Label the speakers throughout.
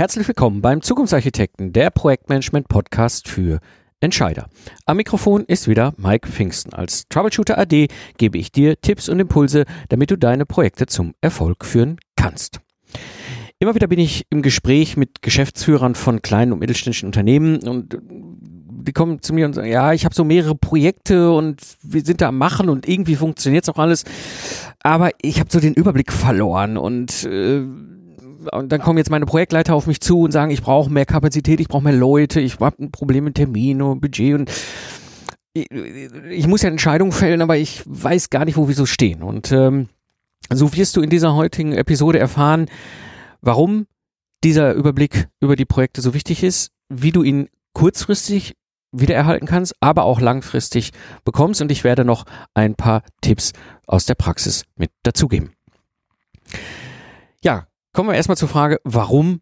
Speaker 1: Herzlich willkommen beim Zukunftsarchitekten, der Projektmanagement Podcast für Entscheider. Am Mikrofon ist wieder Mike Pfingsten. Als Troubleshooter AD gebe ich dir Tipps und Impulse, damit du deine Projekte zum Erfolg führen kannst. Immer wieder bin ich im Gespräch mit Geschäftsführern von kleinen und mittelständischen Unternehmen und die kommen zu mir und sagen, ja, ich habe so mehrere Projekte und wir sind da am Machen und irgendwie funktioniert es auch alles, aber ich habe so den Überblick verloren und äh, und dann kommen jetzt meine Projektleiter auf mich zu und sagen, ich brauche mehr Kapazität, ich brauche mehr Leute, ich habe ein Problem mit Termin und Budget und ich, ich, muss ja Entscheidungen fällen, aber ich weiß gar nicht, wo wir so stehen. Und ähm, so wirst du in dieser heutigen Episode erfahren, warum dieser Überblick über die Projekte so wichtig ist, wie du ihn kurzfristig wiedererhalten kannst, aber auch langfristig bekommst. Und ich werde noch ein paar Tipps aus der Praxis mit dazugeben. Ja, Kommen wir erstmal zur Frage, warum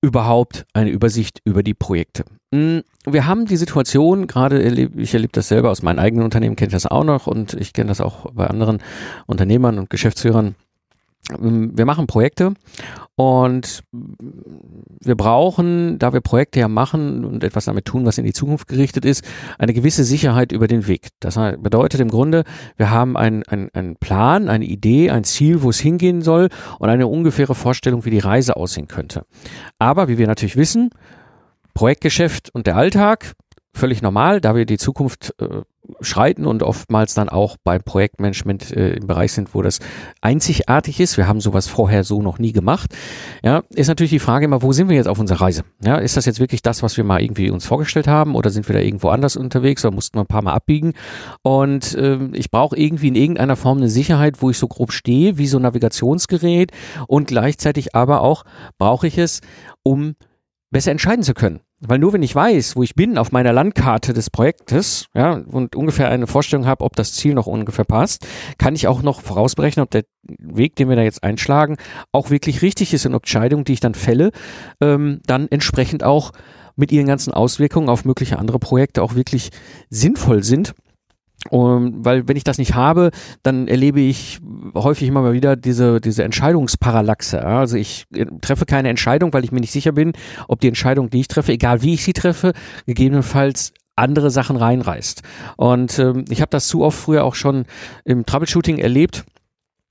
Speaker 1: überhaupt eine Übersicht über die Projekte? Hm, wir haben die Situation, gerade erlebe, ich erlebe das selber aus meinem eigenen Unternehmen, kenne ich das auch noch und ich kenne das auch bei anderen Unternehmern und Geschäftsführern, ähm, wir machen Projekte und wir brauchen, da wir Projekte ja machen und etwas damit tun, was in die Zukunft gerichtet ist, eine gewisse Sicherheit über den Weg. Das bedeutet im Grunde, wir haben einen ein Plan, eine Idee, ein Ziel, wo es hingehen soll und eine ungefähre Vorstellung, wie die Reise aussehen könnte. Aber wie wir natürlich wissen, Projektgeschäft und der Alltag, völlig normal, da wir die Zukunft äh, schreiten und oftmals dann auch beim Projektmanagement äh, im Bereich sind, wo das einzigartig ist. Wir haben sowas vorher so noch nie gemacht. Ja, ist natürlich die Frage immer, wo sind wir jetzt auf unserer Reise? Ja, ist das jetzt wirklich das, was wir mal irgendwie uns vorgestellt haben oder sind wir da irgendwo anders unterwegs oder mussten wir ein paar Mal abbiegen? Und ähm, ich brauche irgendwie in irgendeiner Form eine Sicherheit, wo ich so grob stehe, wie so ein Navigationsgerät und gleichzeitig aber auch brauche ich es, um besser entscheiden zu können. Weil nur wenn ich weiß, wo ich bin auf meiner Landkarte des Projektes, ja, und ungefähr eine Vorstellung habe, ob das Ziel noch ungefähr passt, kann ich auch noch vorausberechnen, ob der Weg, den wir da jetzt einschlagen, auch wirklich richtig ist und ob Entscheidungen, die ich dann fälle, ähm, dann entsprechend auch mit ihren ganzen Auswirkungen auf mögliche andere Projekte auch wirklich sinnvoll sind um, weil wenn ich das nicht habe, dann erlebe ich häufig immer mal wieder diese, diese Entscheidungsparallaxe. Also ich äh, treffe keine Entscheidung, weil ich mir nicht sicher bin, ob die Entscheidung, die ich treffe, egal wie ich sie treffe, gegebenenfalls andere Sachen reinreißt. Und ähm, ich habe das zu oft früher auch schon im Troubleshooting erlebt,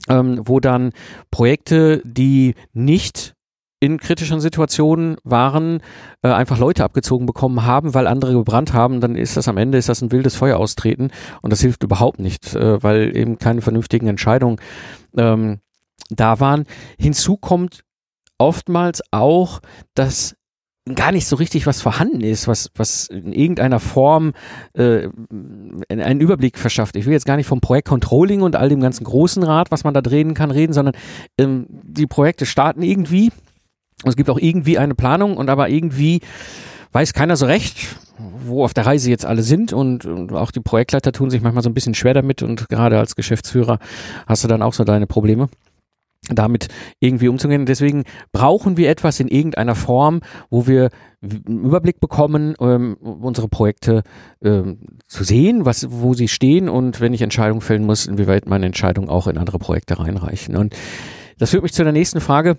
Speaker 1: ähm, wo dann Projekte, die nicht in kritischen Situationen waren, äh, einfach Leute abgezogen bekommen haben, weil andere gebrannt haben, dann ist das am Ende, ist das ein wildes Feuer austreten und das hilft überhaupt nicht, äh, weil eben keine vernünftigen Entscheidungen ähm, da waren. Hinzu kommt oftmals auch, dass gar nicht so richtig was vorhanden ist, was, was in irgendeiner Form äh, einen Überblick verschafft. Ich will jetzt gar nicht vom Projekt Controlling und all dem ganzen großen Rad, was man da drehen kann, reden, sondern ähm, die Projekte starten irgendwie es gibt auch irgendwie eine Planung und aber irgendwie weiß keiner so recht, wo auf der Reise jetzt alle sind und, und, auch die Projektleiter tun sich manchmal so ein bisschen schwer damit und gerade als Geschäftsführer hast du dann auch so deine Probleme damit irgendwie umzugehen. Deswegen brauchen wir etwas in irgendeiner Form, wo wir einen Überblick bekommen, ähm, unsere Projekte ähm, zu sehen, was, wo sie stehen und wenn ich Entscheidungen fällen muss, inwieweit meine Entscheidungen auch in andere Projekte reinreichen. Und das führt mich zu der nächsten Frage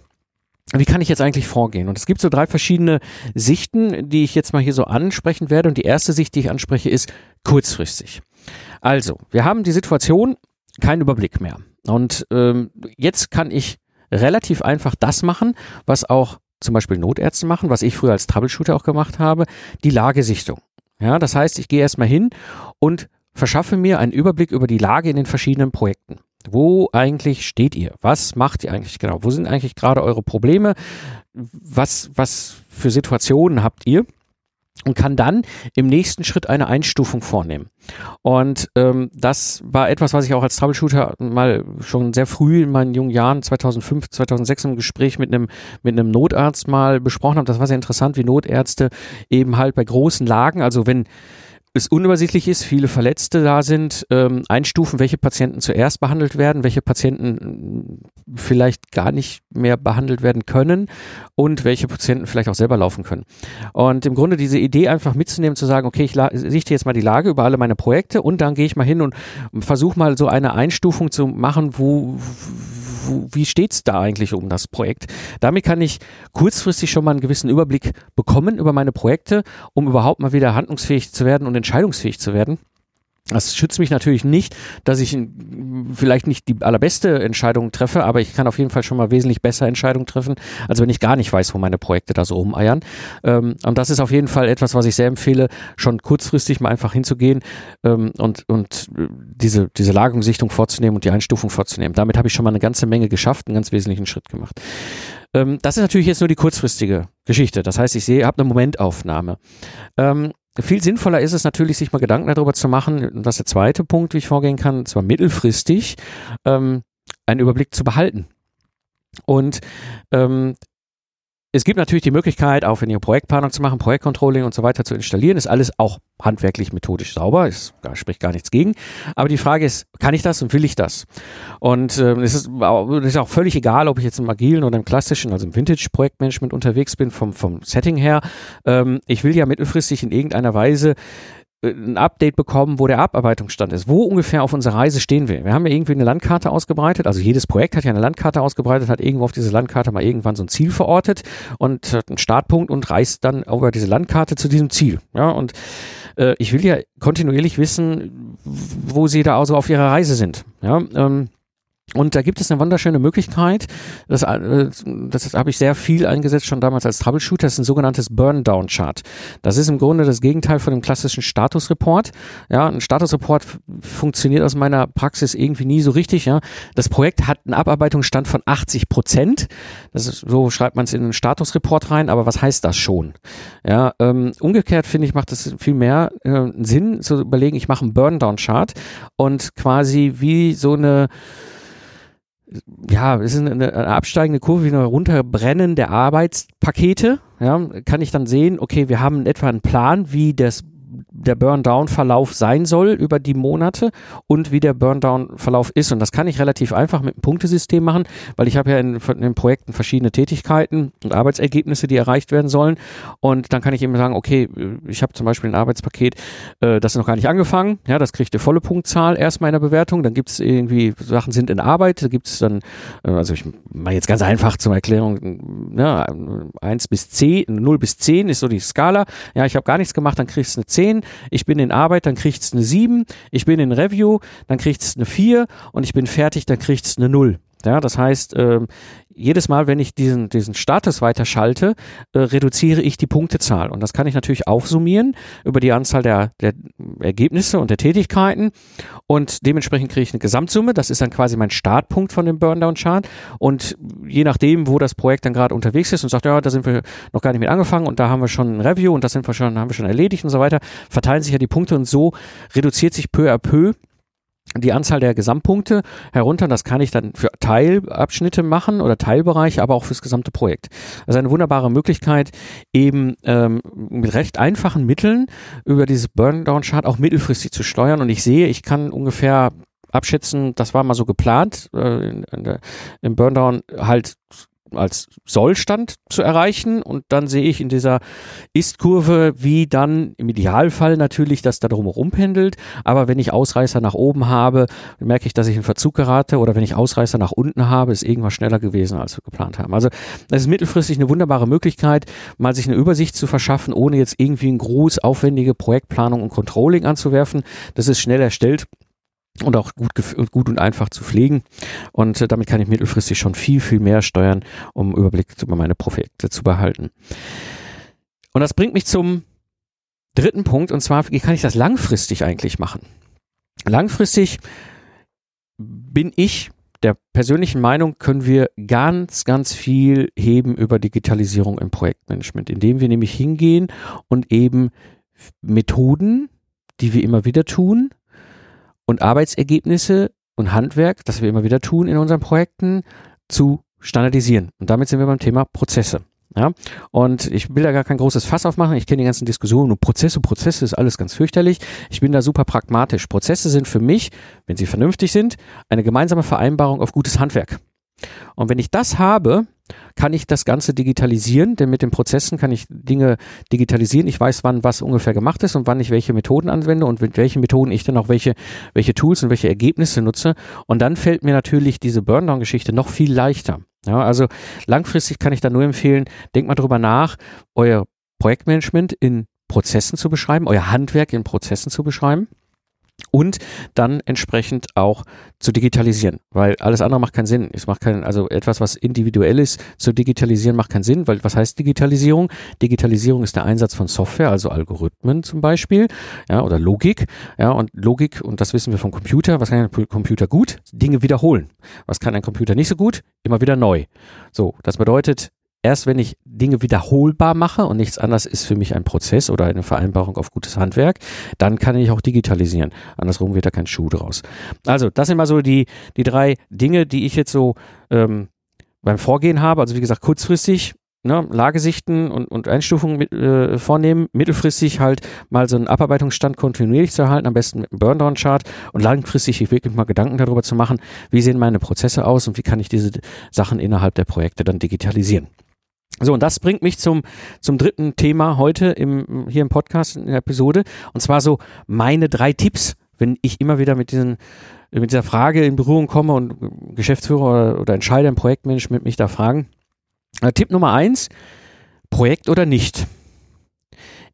Speaker 1: wie kann ich jetzt eigentlich vorgehen? Und es gibt so drei verschiedene Sichten, die ich jetzt mal hier so ansprechen werde. Und die erste Sicht, die ich anspreche, ist kurzfristig. Also, wir haben die Situation, kein Überblick mehr. Und ähm, jetzt kann ich relativ einfach das machen, was auch zum Beispiel Notärzte machen, was ich früher als Troubleshooter auch gemacht habe, die Lagesichtung. Ja, das heißt, ich gehe erstmal hin und verschaffe mir einen Überblick über die Lage in den verschiedenen Projekten. Wo eigentlich steht ihr? Was macht ihr eigentlich genau? Wo sind eigentlich gerade eure Probleme? Was, was für Situationen habt ihr? und kann dann im nächsten Schritt eine Einstufung vornehmen. Und ähm, das war etwas, was ich auch als Troubleshooter mal schon sehr früh in meinen jungen Jahren, 2005, 2006 im Gespräch mit einem, mit einem Notarzt mal besprochen habe. Das war sehr interessant, wie Notärzte eben halt bei großen Lagen, also wenn es unübersichtlich ist, viele Verletzte da sind, ähm, einstufen, welche Patienten zuerst behandelt werden, welche Patienten äh, vielleicht gar nicht mehr behandelt werden können und welche Patienten vielleicht auch selber laufen können. Und im Grunde diese Idee einfach mitzunehmen, zu sagen, okay, ich sichte jetzt mal die Lage über alle meine Projekte und dann gehe ich mal hin und versuche mal so eine Einstufung zu machen, wo wo, wie steht's da eigentlich um das Projekt? Damit kann ich kurzfristig schon mal einen gewissen Überblick bekommen über meine Projekte, um überhaupt mal wieder handlungsfähig zu werden und entscheidungsfähig zu werden. Das schützt mich natürlich nicht, dass ich vielleicht nicht die allerbeste Entscheidung treffe, aber ich kann auf jeden Fall schon mal wesentlich besser Entscheidungen treffen, als wenn ich gar nicht weiß, wo meine Projekte da so rumeiern. Ähm, und das ist auf jeden Fall etwas, was ich sehr empfehle, schon kurzfristig mal einfach hinzugehen ähm, und, und diese, diese Lagerungssichtung vorzunehmen und die Einstufung vorzunehmen. Damit habe ich schon mal eine ganze Menge geschafft, einen ganz wesentlichen Schritt gemacht. Ähm, das ist natürlich jetzt nur die kurzfristige Geschichte. Das heißt, ich sehe, habe eine Momentaufnahme. Viel sinnvoller ist es natürlich, sich mal Gedanken darüber zu machen, und der zweite Punkt, wie ich vorgehen kann, zwar mittelfristig, ähm, einen Überblick zu behalten. Und ähm, es gibt natürlich die Möglichkeit, auch wenn ihr Projektplanung zu machen, Projektcontrolling und so weiter zu installieren. Ist alles auch handwerklich methodisch sauber, ist, spricht gar nichts gegen. Aber die Frage ist, kann ich das und will ich das? Und äh, es, ist, ist auch völlig egal, ob ich jetzt im agilen oder im klassischen, also im Vintage-Projektmanagement unterwegs bin, vom, vom Setting her. Ähm, ich will ja mittelfristig in irgendeiner Weise ein Update bekommen, wo der Abarbeitungsstand ist, wo ungefähr auf unserer Reise stehen wir. Wir haben ja irgendwie eine Landkarte ausgebreitet, also jedes Projekt hat ja eine Landkarte ausgebreitet, hat irgendwo auf diese Landkarte mal irgendwann so ein Ziel verortet und hat einen Startpunkt und reist dann über diese Landkarte zu diesem Ziel. Ja, und äh, ich will ja kontinuierlich wissen, wo sie da also auf ihrer Reise sind. Ja, ähm, und da gibt es eine wunderschöne Möglichkeit, das, äh, das habe ich sehr viel eingesetzt, schon damals als Troubleshooter, das ist ein sogenanntes Burn-Down-Chart. Das ist im Grunde das Gegenteil von dem klassischen Status-Report. Ja, ein Status-Report funktioniert aus meiner Praxis irgendwie nie so richtig. Ja. Das Projekt hat einen Abarbeitungsstand von 80 Prozent. Das ist, so schreibt man es in einen Status-Report rein, aber was heißt das schon? Ja, ähm, umgekehrt finde ich, macht es viel mehr äh, Sinn zu überlegen, ich mache einen Burn-Down-Chart und quasi wie so eine ja, es ist eine, eine absteigende Kurve, wie ein Runterbrennen der Arbeitspakete. Ja, kann ich dann sehen, okay, wir haben etwa einen Plan, wie das der Burn-Down-Verlauf sein soll über die Monate und wie der Burn-Down-Verlauf ist. Und das kann ich relativ einfach mit einem Punktesystem machen, weil ich habe ja in, in, den Projekten verschiedene Tätigkeiten und Arbeitsergebnisse, die erreicht werden sollen. Und dann kann ich eben sagen, okay, ich habe zum Beispiel ein Arbeitspaket, äh, das ist noch gar nicht angefangen. Ja, das kriegt eine volle Punktzahl erstmal in der Bewertung. Dann gibt es irgendwie, Sachen sind in Arbeit, da gibt es dann, äh, also ich mache jetzt ganz einfach zur Erklärung, ja, 1 bis 10, 0 bis 10 ist so die Skala. Ja, ich habe gar nichts gemacht, dann kriegst du eine 10 ich bin in Arbeit, dann kriegt es eine 7, ich bin in Review, dann kriegt es eine 4 und ich bin fertig, dann kriegt es eine 0. Ja, das heißt, äh, jedes Mal, wenn ich diesen, diesen Status weiterschalte, äh, reduziere ich die Punktezahl. Und das kann ich natürlich aufsummieren über die Anzahl der, der Ergebnisse und der Tätigkeiten. Und dementsprechend kriege ich eine Gesamtsumme. Das ist dann quasi mein Startpunkt von dem Burndown-Chart. Und je nachdem, wo das Projekt dann gerade unterwegs ist und sagt, ja, da sind wir noch gar nicht mit angefangen und da haben wir schon ein Review und das sind wir schon, haben wir schon erledigt und so weiter, verteilen sich ja die Punkte und so reduziert sich peu à peu die Anzahl der Gesamtpunkte herunter. Das kann ich dann für Teilabschnitte machen oder Teilbereiche, aber auch fürs gesamte Projekt. Ist eine wunderbare Möglichkeit, eben ähm, mit recht einfachen Mitteln über dieses Burndown-Chart auch mittelfristig zu steuern. Und ich sehe, ich kann ungefähr abschätzen, das war mal so geplant, äh, in, in der, im Burndown halt als Sollstand zu erreichen und dann sehe ich in dieser Ist-Kurve, wie dann im Idealfall natürlich das da drumherum pendelt, aber wenn ich Ausreißer nach oben habe, merke ich, dass ich in Verzug gerate oder wenn ich Ausreißer nach unten habe, ist irgendwas schneller gewesen, als wir geplant haben. Also das ist mittelfristig eine wunderbare Möglichkeit, mal sich eine Übersicht zu verschaffen, ohne jetzt irgendwie ein groß aufwendige Projektplanung und Controlling anzuwerfen. Das ist schnell erstellt und auch gut, gut und einfach zu pflegen. Und äh, damit kann ich mittelfristig schon viel, viel mehr steuern, um Überblick über meine Projekte zu behalten. Und das bringt mich zum dritten Punkt, und zwar, wie kann ich das langfristig eigentlich machen? Langfristig bin ich der persönlichen Meinung, können wir ganz, ganz viel heben über Digitalisierung im Projektmanagement, indem wir nämlich hingehen und eben Methoden, die wir immer wieder tun, und Arbeitsergebnisse und Handwerk, das wir immer wieder tun in unseren Projekten, zu standardisieren. Und damit sind wir beim Thema Prozesse. Ja, und ich will da gar kein großes Fass aufmachen. Ich kenne die ganzen Diskussionen und Prozesse, Prozesse ist alles ganz fürchterlich. Ich bin da super pragmatisch. Prozesse sind für mich, wenn sie vernünftig sind, eine gemeinsame Vereinbarung auf gutes Handwerk. Und wenn ich das habe, kann ich das Ganze digitalisieren, denn mit den Prozessen kann ich Dinge digitalisieren. Ich weiß, wann was ungefähr gemacht ist und wann ich welche Methoden anwende und mit welchen Methoden ich dann auch welche, welche Tools und welche Ergebnisse nutze. Und dann fällt mir natürlich diese Burndown-Geschichte noch viel leichter. Ja, also langfristig kann ich da nur empfehlen, denkt mal drüber nach, euer Projektmanagement in Prozessen zu beschreiben, euer Handwerk in Prozessen zu beschreiben und dann entsprechend auch zu digitalisieren, weil alles andere macht keinen Sinn. Es macht keinen, also etwas, was individuell ist, zu digitalisieren macht keinen Sinn, weil was heißt Digitalisierung? Digitalisierung ist der Einsatz von Software, also Algorithmen zum Beispiel, ja, oder Logik, ja, und Logik, und das wissen wir vom Computer, was kann ein Computer gut? Dinge wiederholen. Was kann ein Computer nicht so gut? Immer wieder neu. So, das bedeutet, erst wenn ich Dinge wiederholbar mache und nichts anderes ist für mich ein Prozess oder eine Vereinbarung auf gutes Handwerk, dann kann ich auch digitalisieren. Andersrum wird da kein Schuh draus. Also, das sind mal so die, die drei Dinge, die ich jetzt so ähm, beim Vorgehen habe. Also, wie gesagt, kurzfristig ne, Lagesichten und, und Einstufungen mit, äh, vornehmen, mittelfristig halt mal so einen Abarbeitungsstand kontinuierlich zu erhalten, am besten mit einem Burndown-Chart und langfristig wirklich mal Gedanken darüber zu machen, wie sehen meine Prozesse aus und wie kann ich diese Sachen innerhalb der Projekte dann digitalisieren. So, und das bringt mich zum, zum dritten Thema heute im, hier im Podcast, in der Episode. Und zwar so meine drei Tipps, wenn ich immer wieder mit diesen, mit dieser Frage in Berührung komme und Geschäftsführer oder, Entscheider im Projektmanagement mich da fragen. Äh, Tipp Nummer eins, Projekt oder nicht.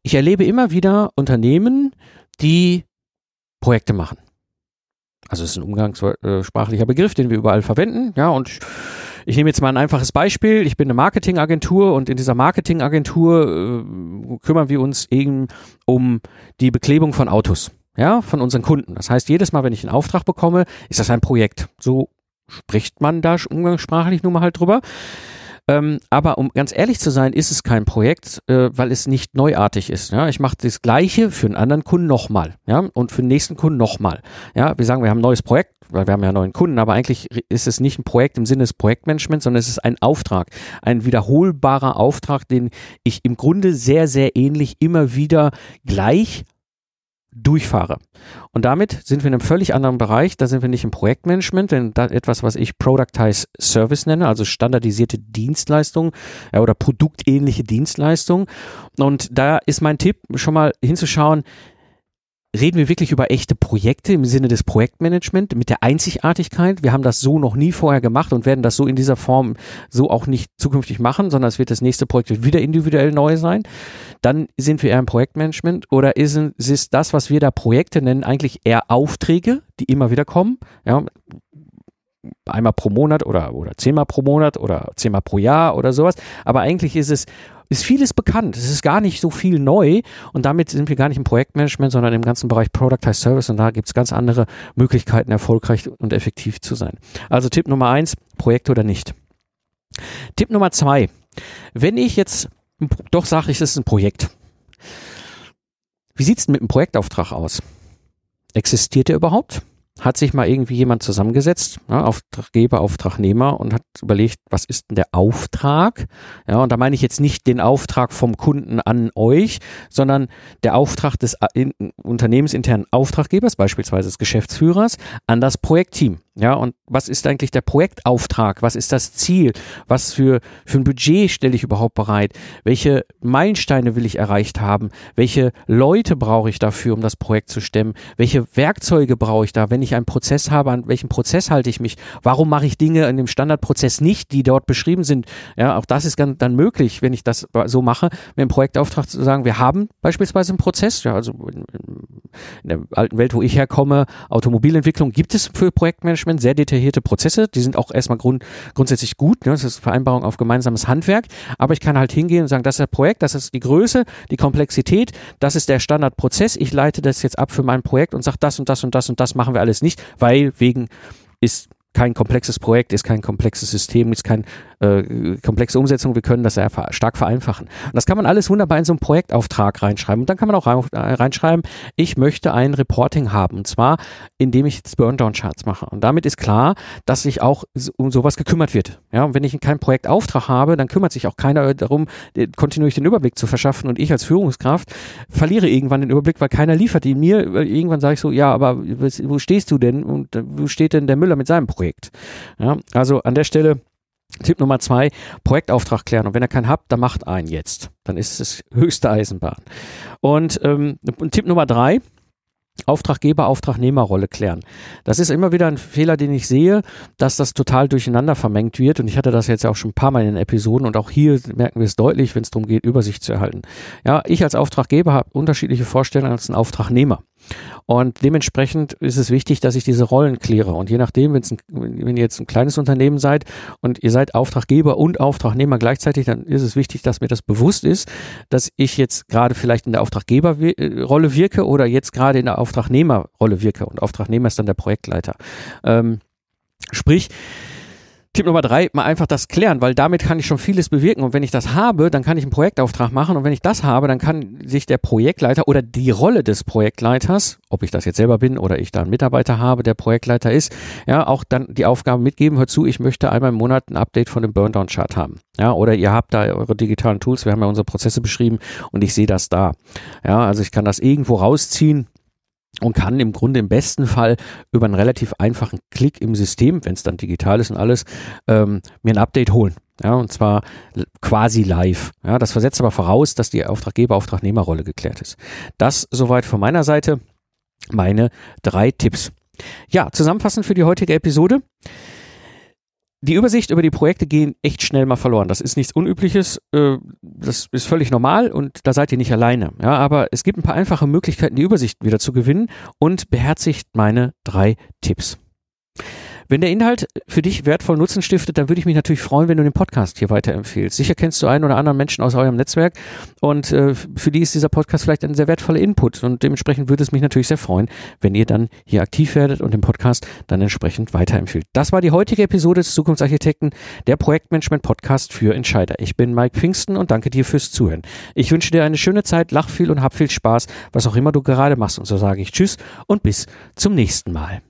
Speaker 1: Ich erlebe immer wieder Unternehmen, die Projekte machen. Also es ist ein umgangssprachlicher Begriff, den wir überall verwenden, ja, und ich nehme jetzt mal ein einfaches Beispiel. Ich bin eine Marketingagentur und in dieser Marketingagentur äh, kümmern wir uns eben um die Beklebung von Autos, ja, von unseren Kunden. Das heißt, jedes Mal, wenn ich einen Auftrag bekomme, ist das ein Projekt. So spricht man da umgangssprachlich nun mal halt drüber. Ähm, aber um ganz ehrlich zu sein, ist es kein Projekt, äh, weil es nicht neuartig ist. Ja? Ich mache das Gleiche für einen anderen Kunden nochmal, ja, und für den nächsten Kunden nochmal. Ja, wir sagen, wir haben ein neues Projekt, weil wir haben ja neuen Kunden, aber eigentlich ist es nicht ein Projekt im Sinne des Projektmanagements, sondern es ist ein Auftrag, ein wiederholbarer Auftrag, den ich im Grunde sehr, sehr ähnlich immer wieder gleich durchfahre. Und damit sind wir in einem völlig anderen Bereich. Da sind wir nicht im Projektmanagement, denn da etwas, was ich Productized Service nenne, also standardisierte Dienstleistungen ja, oder produktähnliche Dienstleistungen. Und da ist mein Tipp, schon mal hinzuschauen, reden wir wirklich über echte Projekte im Sinne des Projektmanagement mit der Einzigartigkeit. Wir haben das so noch nie vorher gemacht und werden das so in dieser Form so auch nicht zukünftig machen, sondern es wird das nächste Projekt wieder individuell neu sein. Dann sind wir eher im Projektmanagement oder ist es das, was wir da Projekte nennen, eigentlich eher Aufträge, die immer wieder kommen. Ja, einmal pro Monat oder, oder zehnmal pro Monat oder zehnmal pro Jahr oder sowas. Aber eigentlich ist es ist vieles bekannt. Es ist gar nicht so viel neu und damit sind wir gar nicht im Projektmanagement, sondern im ganzen Bereich Productized Service und da gibt es ganz andere Möglichkeiten, erfolgreich und effektiv zu sein. Also Tipp Nummer eins, Projekt oder nicht. Tipp Nummer zwei, wenn ich jetzt doch sage, es ist ein Projekt, wie sieht es mit einem Projektauftrag aus? Existiert der überhaupt? Hat sich mal irgendwie jemand zusammengesetzt, ja, Auftraggeber, Auftragnehmer und hat überlegt, was ist denn der Auftrag? Ja, und da meine ich jetzt nicht den Auftrag vom Kunden an euch, sondern der Auftrag des äh, in, unternehmensinternen Auftraggebers, beispielsweise des Geschäftsführers, an das Projektteam. Ja, und was ist eigentlich der Projektauftrag? Was ist das Ziel? Was für, für ein Budget stelle ich überhaupt bereit? Welche Meilensteine will ich erreicht haben? Welche Leute brauche ich dafür, um das Projekt zu stemmen? Welche Werkzeuge brauche ich da? Wenn ich einen Prozess habe, an welchem Prozess halte ich mich? Warum mache ich Dinge in dem Standardprozess nicht, die dort beschrieben sind? Ja, auch das ist dann möglich, wenn ich das so mache, mit dem Projektauftrag zu sagen, wir haben beispielsweise einen Prozess, ja, also in, in der alten Welt, wo ich herkomme, Automobilentwicklung gibt es für Projektmanagement Management, sehr detaillierte Prozesse, die sind auch erstmal grund, grundsätzlich gut, ne? das ist Vereinbarung auf gemeinsames Handwerk, aber ich kann halt hingehen und sagen, das ist das Projekt, das ist die Größe, die Komplexität, das ist der Standardprozess, ich leite das jetzt ab für mein Projekt und sage, das und das und das und das machen wir alles nicht, weil wegen ist kein komplexes Projekt, ist kein komplexes System, ist keine äh, komplexe Umsetzung. Wir können das sehr stark vereinfachen. Und das kann man alles wunderbar in so einen Projektauftrag reinschreiben. Und dann kann man auch äh, reinschreiben, ich möchte ein Reporting haben. Und zwar, indem ich jetzt Burndown-Charts mache. Und damit ist klar, dass sich auch um sowas gekümmert wird. Ja, und wenn ich keinen Projektauftrag habe, dann kümmert sich auch keiner darum, kontinuierlich den Überblick zu verschaffen. Und ich als Führungskraft verliere irgendwann den Überblick, weil keiner liefert ihn mir. Irgendwann sage ich so, ja, aber wo stehst du denn? Und wo steht denn der Müller mit seinem Projekt? Ja, also an der Stelle Tipp Nummer zwei, Projektauftrag klären. Und wenn ihr keinen habt, dann macht einen jetzt. Dann ist es höchste Eisenbahn. Und ähm, Tipp Nummer drei, Auftraggeber-Auftragnehmerrolle klären. Das ist immer wieder ein Fehler, den ich sehe, dass das total durcheinander vermengt wird. Und ich hatte das jetzt auch schon ein paar Mal in den Episoden und auch hier merken wir es deutlich, wenn es darum geht, Übersicht zu erhalten. Ja, ich als Auftraggeber habe unterschiedliche Vorstellungen als ein Auftragnehmer. Und dementsprechend ist es wichtig, dass ich diese Rollen kläre. Und je nachdem, ein, wenn ihr jetzt ein kleines Unternehmen seid und ihr seid Auftraggeber und Auftragnehmer gleichzeitig, dann ist es wichtig, dass mir das bewusst ist, dass ich jetzt gerade vielleicht in der Auftraggeberrolle wirke oder jetzt gerade in der Auftragnehmerrolle wirke. Und Auftragnehmer ist dann der Projektleiter. Ähm, sprich, Tipp Nummer drei, mal einfach das klären, weil damit kann ich schon vieles bewirken. Und wenn ich das habe, dann kann ich einen Projektauftrag machen. Und wenn ich das habe, dann kann sich der Projektleiter oder die Rolle des Projektleiters, ob ich das jetzt selber bin oder ich da einen Mitarbeiter habe, der Projektleiter ist, ja, auch dann die Aufgabe mitgeben, hör zu, ich möchte einmal im Monat ein Update von dem Burndown-Chart haben. Ja, oder ihr habt da eure digitalen Tools, wir haben ja unsere Prozesse beschrieben und ich sehe das da. Ja, also ich kann das irgendwo rausziehen und kann im Grunde im besten Fall über einen relativ einfachen Klick im System, wenn es dann digital ist und alles, ähm, mir ein Update holen. Ja, und zwar quasi live. Ja, das versetzt aber voraus, dass die Auftraggeber-Auftragnehmerrolle geklärt ist. Das soweit von meiner Seite meine drei Tipps. Ja, zusammenfassend für die heutige Episode die Übersicht über die Projekte gehen echt schnell mal verloren. Das ist nichts Unübliches, äh, das ist völlig normal und da seid ihr nicht alleine. Ja, aber es gibt ein paar einfache Möglichkeiten, die Übersicht wieder zu gewinnen und beherzigt meine drei Tipps. Wenn der Inhalt für dich wertvoll Nutzen stiftet, dann würde ich mich natürlich freuen, wenn du den Podcast hier weiterempfehlst. Sicher kennst du einen oder anderen Menschen aus eurem Netzwerk und äh, für die ist dieser Podcast vielleicht ein sehr wertvoller Input und dementsprechend würde es mich natürlich sehr freuen, wenn ihr dann hier aktiv werdet und den Podcast dann entsprechend weiterempfehlt. Das war die heutige Episode des Zukunftsarchitekten, der Projektmanagement Podcast für Entscheider. Ich bin Mike Pfingsten und danke dir fürs Zuhören. Ich wünsche dir eine schöne Zeit, lach viel und hab viel Spaß, was auch immer du gerade machst und so sage ich Tschüss und bis zum nächsten Mal.